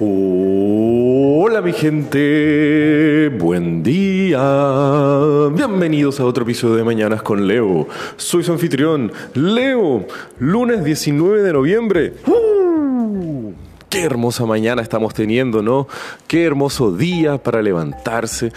Hola mi gente, buen día. Bienvenidos a otro episodio de Mañanas con Leo. Soy su anfitrión, Leo. Lunes 19 de noviembre. ¡Uh! Qué hermosa mañana estamos teniendo, ¿no? Qué hermoso día para levantarse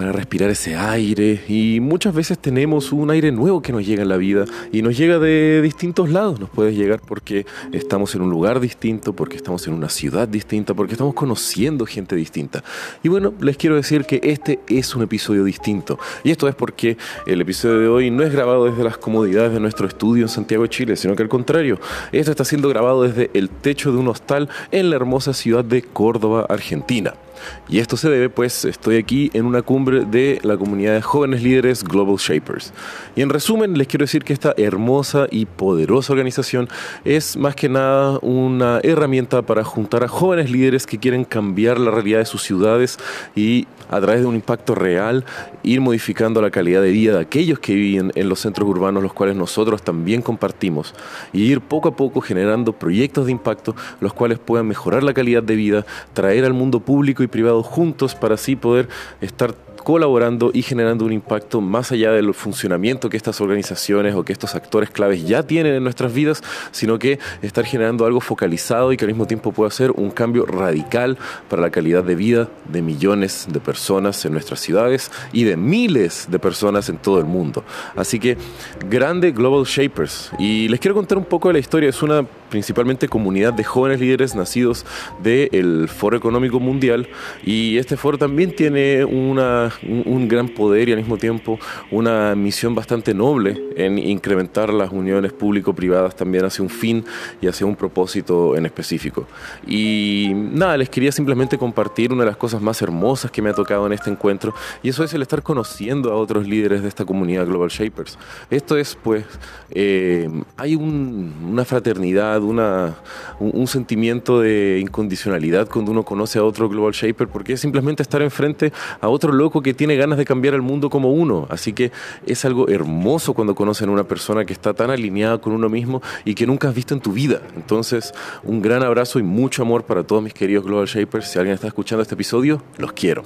para respirar ese aire y muchas veces tenemos un aire nuevo que nos llega en la vida y nos llega de distintos lados, nos puede llegar porque estamos en un lugar distinto, porque estamos en una ciudad distinta, porque estamos conociendo gente distinta. Y bueno, les quiero decir que este es un episodio distinto y esto es porque el episodio de hoy no es grabado desde las comodidades de nuestro estudio en Santiago de Chile, sino que al contrario, esto está siendo grabado desde el techo de un hostal en la hermosa ciudad de Córdoba, Argentina. Y esto se debe, pues, estoy aquí en una cumbre de la comunidad de jóvenes líderes Global Shapers. Y en resumen, les quiero decir que esta hermosa y poderosa organización es más que nada una herramienta para juntar a jóvenes líderes que quieren cambiar la realidad de sus ciudades y a través de un impacto real ir modificando la calidad de vida de aquellos que viven en los centros urbanos, los cuales nosotros también compartimos, y ir poco a poco generando proyectos de impacto, los cuales puedan mejorar la calidad de vida, traer al mundo público y privado juntos para así poder estar colaborando y generando un impacto más allá del funcionamiento que estas organizaciones o que estos actores claves ya tienen en nuestras vidas, sino que estar generando algo focalizado y que al mismo tiempo pueda ser un cambio radical para la calidad de vida de millones de personas en nuestras ciudades y de miles de personas en todo el mundo. Así que grande Global Shapers. Y les quiero contar un poco de la historia. Es una principalmente comunidad de jóvenes líderes nacidos del Foro Económico Mundial y este foro también tiene una un, gran poder y al mismo tiempo una misión bastante noble en incrementar las uniones público-privadas también hacia un fin y hacia un propósito en específico. Y nada, les quería simplemente compartir una de las cosas más hermosas que me ha tocado en este encuentro y eso es el estar conociendo a otros líderes de esta comunidad Global Shapers. Esto es pues, eh, hay una fraternidad, una, un, sentimiento de incondicionalidad cuando uno conoce a otro Global Shaper porque es simplemente estar enfrente a otro loco que tiene ganas de cambiar el mundo como uno. Así que es algo hermoso cuando conocen a una persona que está tan alineada con uno mismo y que nunca has visto en tu vida. Entonces, un gran abrazo y mucho amor para todos mis queridos Global Shapers. Si alguien está escuchando este episodio, los quiero.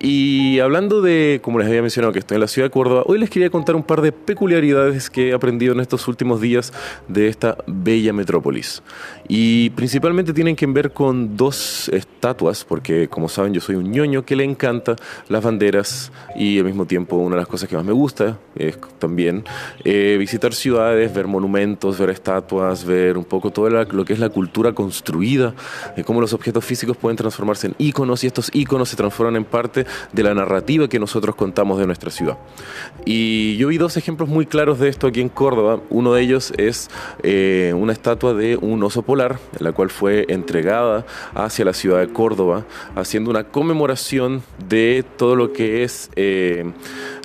Y hablando de, como les había mencionado, que estoy en la ciudad de Córdoba, hoy les quería contar un par de peculiaridades que he aprendido en estos últimos días de esta bella metrópolis. Y principalmente tienen que ver con dos estatuas, porque como saben yo soy un ñoño que le encanta las banderas y al mismo tiempo una de las cosas que más me gusta es también eh, visitar ciudades, ver monumentos, ver estatuas, ver un poco todo lo que es la cultura construida, cómo los objetos físicos pueden transformarse en íconos y estos íconos se transforman en parte de la narrativa que nosotros contamos de nuestra ciudad. Y yo vi dos ejemplos muy claros de esto aquí en Córdoba. Uno de ellos es eh, una estatua de un oso polar, la cual fue entregada hacia la ciudad de Córdoba, haciendo una conmemoración de todo lo que es eh,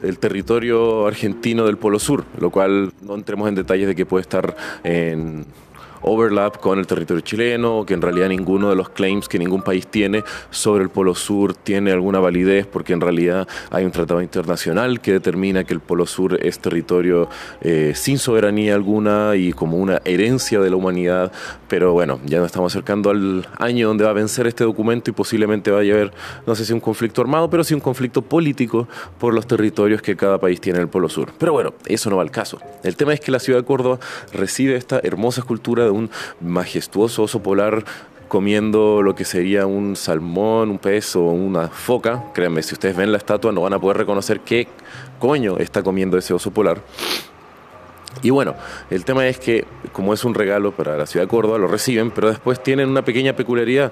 el territorio argentino del Polo Sur, lo cual no entremos en detalles de que puede estar en overlap con el territorio chileno, que en realidad ninguno de los claims que ningún país tiene sobre el Polo Sur tiene alguna validez, porque en realidad hay un tratado internacional que determina que el Polo Sur es territorio eh, sin soberanía alguna y como una herencia de la humanidad, pero bueno, ya nos estamos acercando al año donde va a vencer este documento y posiblemente vaya a haber, no sé si un conflicto armado, pero sí un conflicto político por los territorios que cada país tiene en el Polo Sur. Pero bueno, eso no va al caso. El tema es que la ciudad de Córdoba recibe esta hermosa escultura un majestuoso oso polar comiendo lo que sería un salmón, un pez o una foca. Créanme, si ustedes ven la estatua no van a poder reconocer qué coño está comiendo ese oso polar. Y bueno, el tema es que como es un regalo para la ciudad de Córdoba, lo reciben, pero después tienen una pequeña peculiaridad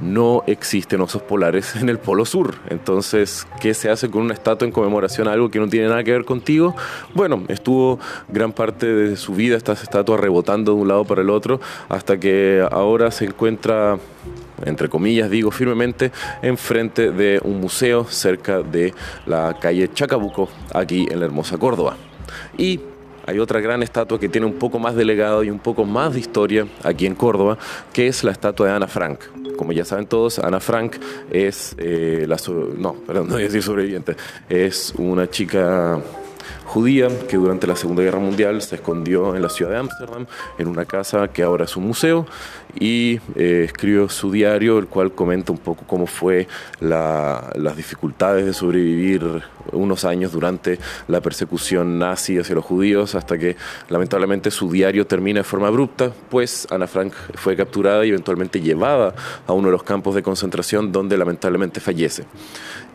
no existen osos polares en el Polo Sur. Entonces, ¿qué se hace con una estatua en conmemoración a algo que no tiene nada que ver contigo? Bueno, estuvo gran parte de su vida esta estatua rebotando de un lado para el otro hasta que ahora se encuentra entre comillas digo firmemente, enfrente de un museo cerca de la calle Chacabuco, aquí en la hermosa Córdoba. Y hay otra gran estatua que tiene un poco más de legado y un poco más de historia aquí en Córdoba, que es la estatua de Ana Frank. Como ya saben todos, Ana Frank es eh, la... No, perdón, no voy a decir sobreviviente. Es una chica judía que durante la Segunda Guerra Mundial se escondió en la ciudad de Ámsterdam, en una casa que ahora es un museo, y eh, escribió su diario, el cual comenta un poco cómo fue las dificultades de sobrevivir unos años durante la persecución nazi hacia los judíos, hasta que lamentablemente su diario termina de forma abrupta, pues Ana Frank fue capturada y eventualmente llevada a uno de los campos de concentración donde lamentablemente fallece.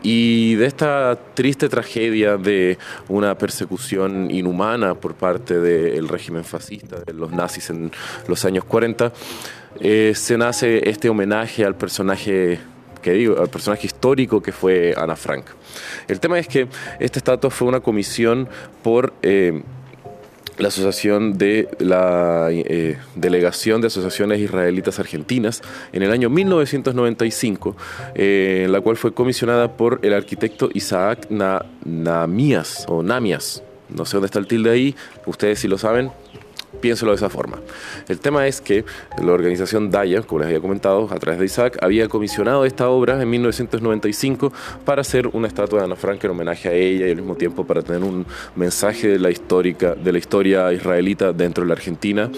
Y de esta triste tragedia de una persecución inhumana por parte del régimen fascista, de los nazis en los años 40, eh, se nace este homenaje al personaje que digo, al personaje histórico que fue Ana Frank. El tema es que esta estatua fue una comisión por eh, la Asociación de la eh, Delegación de Asociaciones Israelitas Argentinas en el año 1995, en la cual fue comisionada por el arquitecto Isaac Namias o Namias. No sé dónde está el tilde ahí, ustedes si lo saben, piénselo de esa forma. El tema es que la organización Daya, como les había comentado, a través de Isaac, había comisionado esta obra en 1995 para hacer una estatua de Ana Frank en homenaje a ella y al mismo tiempo para tener un mensaje de la, histórica, de la historia israelita dentro de la Argentina.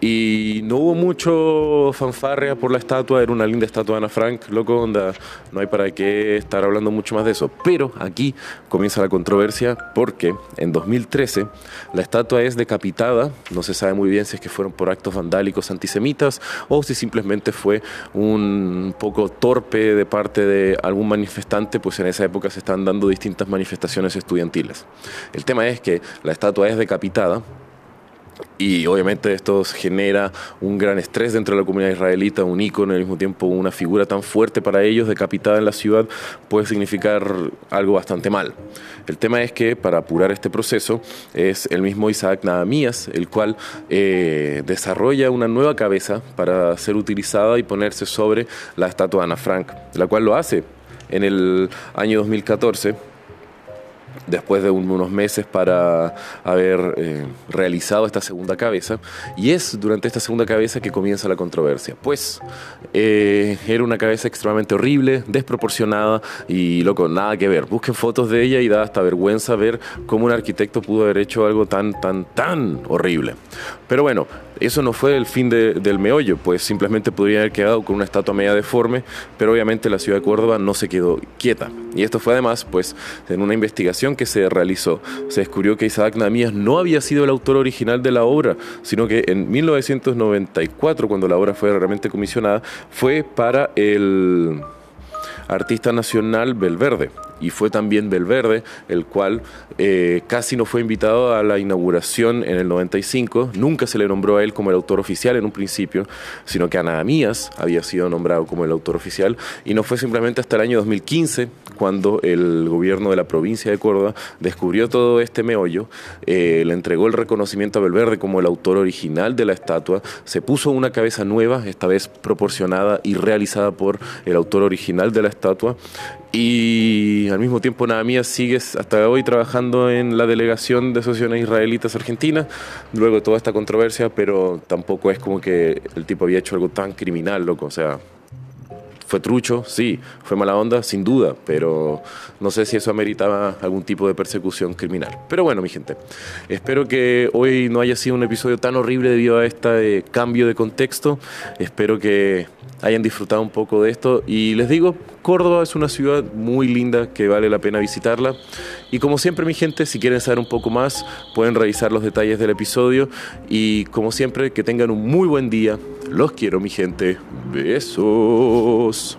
Y no hubo mucho fanfarria por la estatua, era una linda estatua de Ana Frank, loco, onda, no hay para qué estar hablando mucho más de eso. Pero aquí comienza la controversia porque en 2013 la estatua es decapitada, no se sabe muy bien si es que fueron por actos vandálicos antisemitas o si simplemente fue un poco torpe de parte de algún manifestante, pues en esa época se están dando distintas manifestaciones estudiantiles. El tema es que la estatua es decapitada, y obviamente esto genera un gran estrés dentro de la comunidad israelita, un ícono, al mismo tiempo una figura tan fuerte para ellos, decapitada en la ciudad, puede significar algo bastante mal. El tema es que para apurar este proceso es el mismo Isaac Nahamías, el cual eh, desarrolla una nueva cabeza para ser utilizada y ponerse sobre la estatua de Ana Frank, la cual lo hace en el año 2014 después de unos meses para haber eh, realizado esta segunda cabeza. Y es durante esta segunda cabeza que comienza la controversia. Pues eh, era una cabeza extremadamente horrible, desproporcionada y loco, nada que ver. Busquen fotos de ella y da hasta vergüenza ver cómo un arquitecto pudo haber hecho algo tan, tan, tan horrible. Pero bueno, eso no fue el fin del meollo, pues simplemente podría haber quedado con una estatua media deforme, pero obviamente la ciudad de Córdoba no se quedó quieta. Y esto fue además, pues, en una investigación que se realizó, se descubrió que Isaac Namías no había sido el autor original de la obra, sino que en 1994, cuando la obra fue realmente comisionada, fue para el artista nacional Belverde y fue también Belverde, el cual eh, casi no fue invitado a la inauguración en el 95. Nunca se le nombró a él como el autor oficial en un principio, sino que Anadamías había sido nombrado como el autor oficial. Y no fue simplemente hasta el año 2015 cuando el gobierno de la provincia de Córdoba descubrió todo este meollo, eh, le entregó el reconocimiento a Belverde como el autor original de la estatua, se puso una cabeza nueva, esta vez proporcionada y realizada por el autor original de la estatua, y al mismo tiempo Nahamías sigue hasta hoy trabajando en la delegación de asociaciones israelitas argentinas, luego de toda esta controversia, pero tampoco es como que el tipo había hecho algo tan criminal, loco, o sea, fue trucho, sí, fue mala onda, sin duda, pero no sé si eso ameritaba algún tipo de persecución criminal. Pero bueno, mi gente, espero que hoy no haya sido un episodio tan horrible debido a este cambio de contexto. Espero que hayan disfrutado un poco de esto. Y les digo, Córdoba es una ciudad muy linda que vale la pena visitarla. Y como siempre, mi gente, si quieren saber un poco más, pueden revisar los detalles del episodio. Y como siempre, que tengan un muy buen día. Los quiero, mi gente. Besos.